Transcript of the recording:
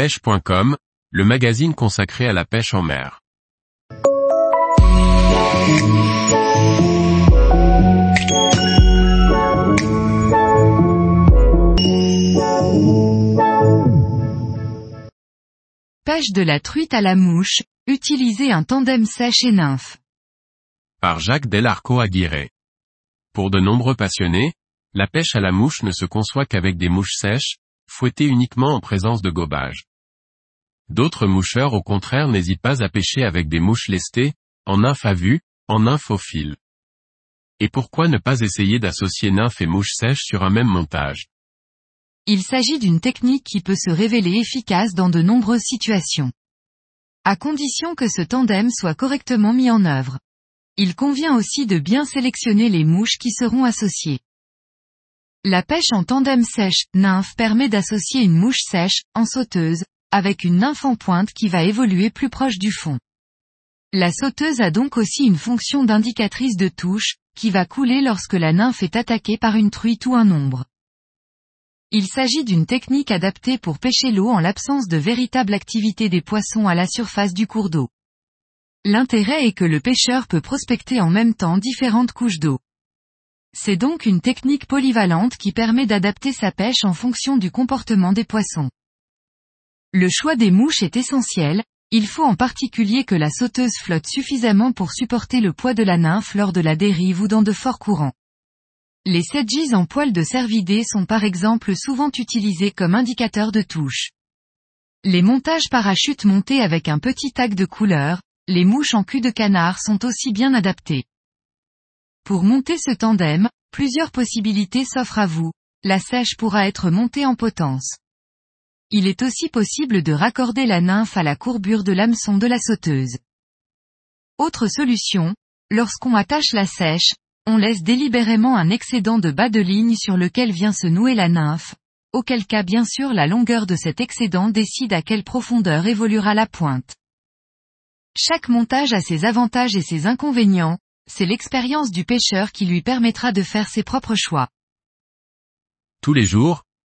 pêche.com, le magazine consacré à la pêche en mer. Pêche de la truite à la mouche, utiliser un tandem sèche et nymphe. Par Jacques Delarco Aguirre. Pour de nombreux passionnés, la pêche à la mouche ne se conçoit qu'avec des mouches sèches, fouettées uniquement en présence de gobage. D'autres moucheurs au contraire n'hésitent pas à pêcher avec des mouches lestées, en nymphe à vue, en fil. Et pourquoi ne pas essayer d'associer nymphe et mouche sèche sur un même montage? Il s'agit d'une technique qui peut se révéler efficace dans de nombreuses situations. À condition que ce tandem soit correctement mis en œuvre. Il convient aussi de bien sélectionner les mouches qui seront associées. La pêche en tandem sèche, nymphe permet d'associer une mouche sèche, en sauteuse, avec une nymphe en pointe qui va évoluer plus proche du fond. La sauteuse a donc aussi une fonction d'indicatrice de touche, qui va couler lorsque la nymphe est attaquée par une truite ou un ombre. Il s'agit d'une technique adaptée pour pêcher l'eau en l'absence de véritable activité des poissons à la surface du cours d'eau. L'intérêt est que le pêcheur peut prospecter en même temps différentes couches d'eau. C'est donc une technique polyvalente qui permet d'adapter sa pêche en fonction du comportement des poissons. Le choix des mouches est essentiel, il faut en particulier que la sauteuse flotte suffisamment pour supporter le poids de la nymphe lors de la dérive ou dans de forts courants. Les sedges en poil de cervidés sont par exemple souvent utilisés comme indicateurs de touche. Les montages parachutes montés avec un petit tag de couleur, les mouches en cul de canard sont aussi bien adaptées. Pour monter ce tandem, plusieurs possibilités s'offrent à vous. La sèche pourra être montée en potence. Il est aussi possible de raccorder la nymphe à la courbure de l'hameçon de la sauteuse. Autre solution, lorsqu'on attache la sèche, on laisse délibérément un excédent de bas de ligne sur lequel vient se nouer la nymphe, auquel cas bien sûr la longueur de cet excédent décide à quelle profondeur évoluera la pointe. Chaque montage a ses avantages et ses inconvénients, c'est l'expérience du pêcheur qui lui permettra de faire ses propres choix. Tous les jours,